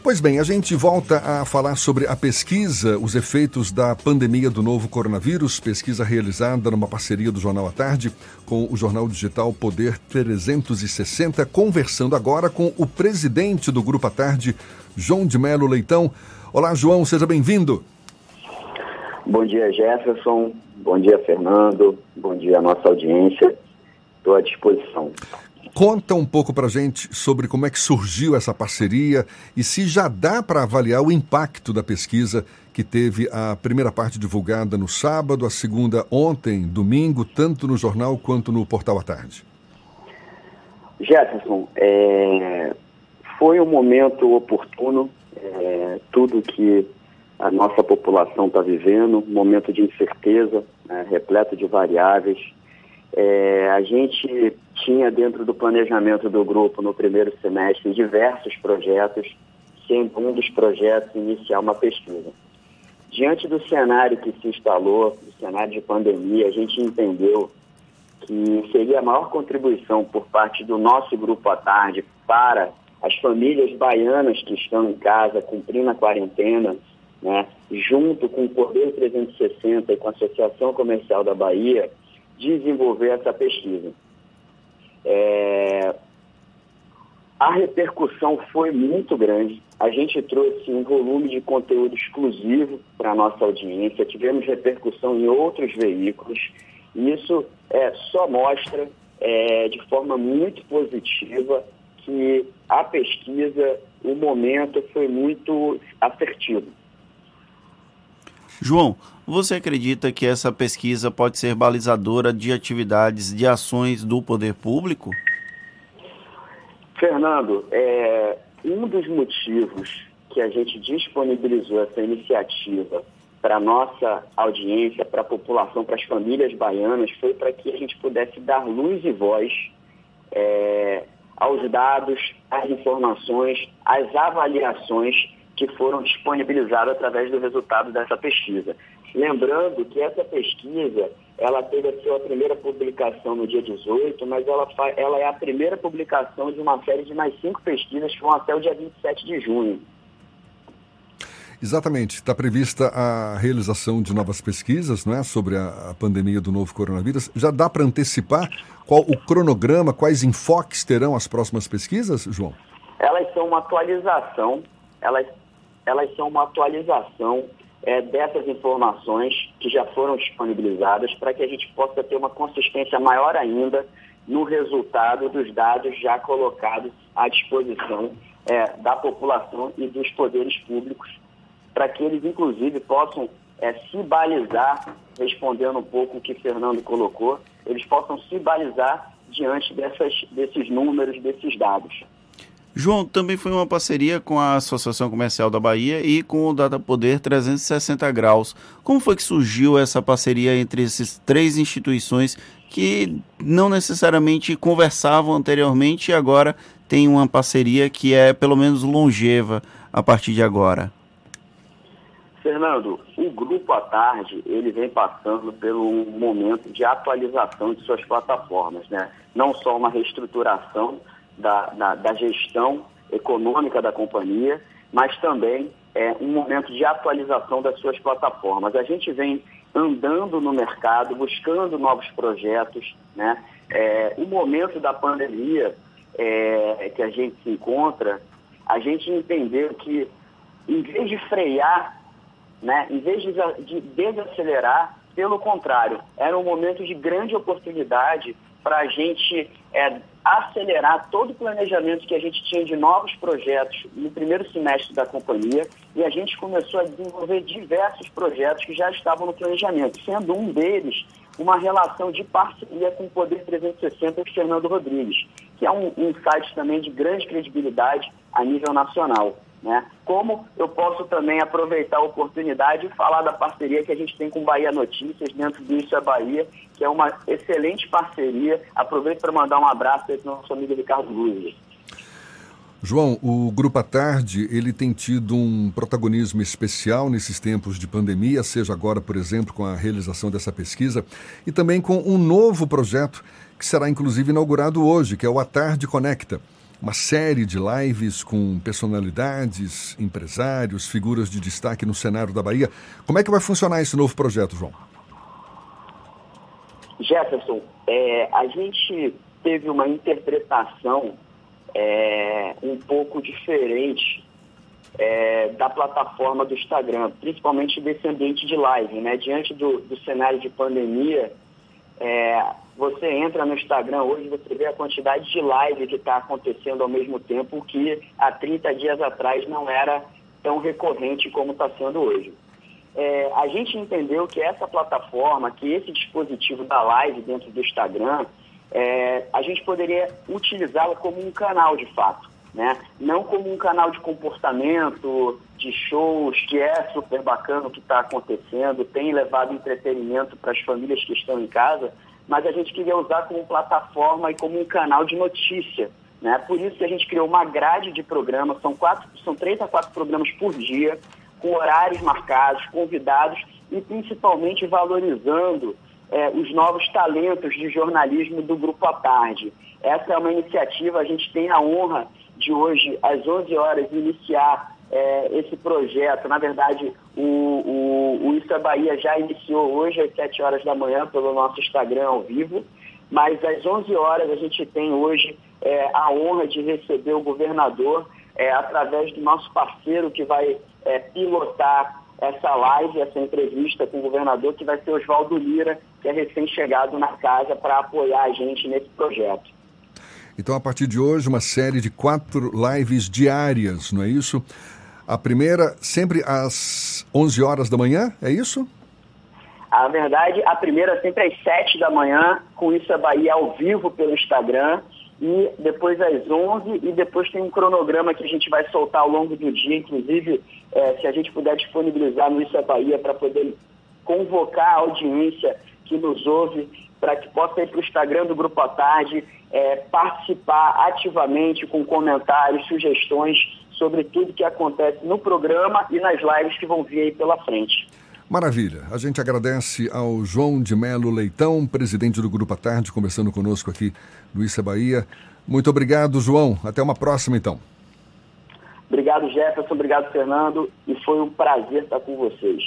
Pois bem, a gente volta a falar sobre a pesquisa, os efeitos da pandemia do novo coronavírus, pesquisa realizada numa parceria do Jornal à Tarde com o jornal digital Poder 360, conversando agora com o presidente do Grupo à Tarde, João de Melo Leitão. Olá, João, seja bem-vindo. Bom dia, Jefferson. Bom dia, Fernando. Bom dia, nossa audiência. Estou à disposição. Conta um pouco para gente sobre como é que surgiu essa parceria e se já dá para avaliar o impacto da pesquisa que teve a primeira parte divulgada no sábado, a segunda ontem, domingo, tanto no jornal quanto no Portal à Tarde. Jefferson, é, foi um momento oportuno, é, tudo que a nossa população está vivendo, um momento de incerteza, né, repleto de variáveis, é, a gente tinha dentro do planejamento do grupo no primeiro semestre diversos projetos, sendo um dos projetos iniciar uma pesquisa. Diante do cenário que se instalou, do cenário de pandemia, a gente entendeu que seria a maior contribuição por parte do nosso grupo à tarde para as famílias baianas que estão em casa cumprindo a quarentena, né, junto com o Poder 360 e com a Associação Comercial da Bahia, desenvolver essa pesquisa. É... A repercussão foi muito grande. A gente trouxe um volume de conteúdo exclusivo para a nossa audiência, tivemos repercussão em outros veículos. E isso é, só mostra é, de forma muito positiva que a pesquisa, o momento foi muito assertivo. João, você acredita que essa pesquisa pode ser balizadora de atividades, de ações do poder público? Fernando, é, um dos motivos que a gente disponibilizou essa iniciativa para a nossa audiência, para a população, para as famílias baianas, foi para que a gente pudesse dar luz e voz é, aos dados, às informações, às avaliações que foram disponibilizadas através do resultado dessa pesquisa. Lembrando que essa pesquisa, ela teve a sua primeira publicação no dia 18, mas ela, ela é a primeira publicação de uma série de mais cinco pesquisas que vão até o dia 27 de junho. Exatamente. Está prevista a realização de novas pesquisas não é, sobre a, a pandemia do novo coronavírus. Já dá para antecipar qual o cronograma, quais enfoques terão as próximas pesquisas, João? Elas são uma atualização, elas elas são uma atualização é, dessas informações que já foram disponibilizadas para que a gente possa ter uma consistência maior ainda no resultado dos dados já colocados à disposição é, da população e dos poderes públicos, para que eles, inclusive, possam é, se balizar, respondendo um pouco o que Fernando colocou, eles possam se balizar diante dessas, desses números, desses dados. João, também foi uma parceria com a Associação Comercial da Bahia e com o Data Poder 360 Graus. Como foi que surgiu essa parceria entre essas três instituições que não necessariamente conversavam anteriormente e agora tem uma parceria que é pelo menos longeva a partir de agora? Fernando, o Grupo à Tarde, ele vem passando pelo momento de atualização de suas plataformas, né? Não só uma reestruturação, da, da, da gestão econômica da companhia, mas também é, um momento de atualização das suas plataformas. A gente vem andando no mercado, buscando novos projetos. Né? É, o momento da pandemia é, que a gente se encontra, a gente entendeu que, em vez de frear, né, em vez de, de desacelerar, pelo contrário, era um momento de grande oportunidade para a gente é, acelerar todo o planejamento que a gente tinha de novos projetos no primeiro semestre da companhia e a gente começou a desenvolver diversos projetos que já estavam no planejamento, sendo um deles uma relação de parceria com o Poder 360 de Fernando Rodrigues, que é um, um site também de grande credibilidade a nível nacional. Né? Como eu posso também aproveitar a oportunidade e falar da parceria que a gente tem com Bahia Notícias, dentro do Isso é Bahia, que é uma excelente parceria. Aproveito para mandar um abraço para o nosso amigo Ricardo Luz. João, o Grupo à Tarde, ele tem tido um protagonismo especial nesses tempos de pandemia, seja agora, por exemplo, com a realização dessa pesquisa, e também com um novo projeto que será inclusive inaugurado hoje, que é o A Tarde Conecta uma série de lives com personalidades, empresários, figuras de destaque no cenário da Bahia. Como é que vai funcionar esse novo projeto, João? Jefferson, é, a gente teve uma interpretação é, um pouco diferente é, da plataforma do Instagram, principalmente desse ambiente de live, né? Diante do, do cenário de pandemia, é, você entra no Instagram hoje, você vê a quantidade de live que está acontecendo ao mesmo tempo, que há 30 dias atrás não era tão recorrente como está sendo hoje. É, a gente entendeu que essa plataforma, que esse dispositivo da live dentro do Instagram, é, a gente poderia utilizá-la como um canal de fato, né? não como um canal de comportamento, de shows, que é super bacana o que está acontecendo, tem levado entretenimento para as famílias que estão em casa, mas a gente queria usar como plataforma e como um canal de notícia. Né? Por isso que a gente criou uma grade de programas, são, quatro, são três a quatro programas por dia, com horários marcados, convidados e principalmente valorizando é, os novos talentos de jornalismo do Grupo à Tarde. Essa é uma iniciativa, a gente tem a honra de hoje, às 11 horas, iniciar é, esse projeto. Na verdade, o, o, o Isso é Bahia já iniciou hoje, às 7 horas da manhã, pelo nosso Instagram ao vivo, mas às 11 horas a gente tem hoje é, a honra de receber o governador é, através do nosso parceiro que vai é, pilotar essa live, essa entrevista com o governador, que vai ser Oswaldo Lira, que é recém-chegado na casa para apoiar a gente nesse projeto. Então, a partir de hoje, uma série de quatro lives diárias, não é isso? A primeira sempre às 11 horas da manhã, é isso? A verdade, a primeira sempre às 7 da manhã, com isso a Bahia ao vivo pelo Instagram e depois às 11 e depois tem um cronograma que a gente vai soltar ao longo do dia, inclusive é, se a gente puder disponibilizar no Isso é Bahia para poder convocar a audiência que nos ouve para que possa ir para o Instagram do Grupo à Tarde, é, participar ativamente com comentários, sugestões sobre tudo que acontece no programa e nas lives que vão vir aí pela frente. Maravilha. A gente agradece ao João de Melo Leitão, presidente do Grupo à Tarde, conversando conosco aqui no Issa Bahia. Muito obrigado, João. Até uma próxima, então. Obrigado, Jefferson. Obrigado, Fernando. E foi um prazer estar com vocês.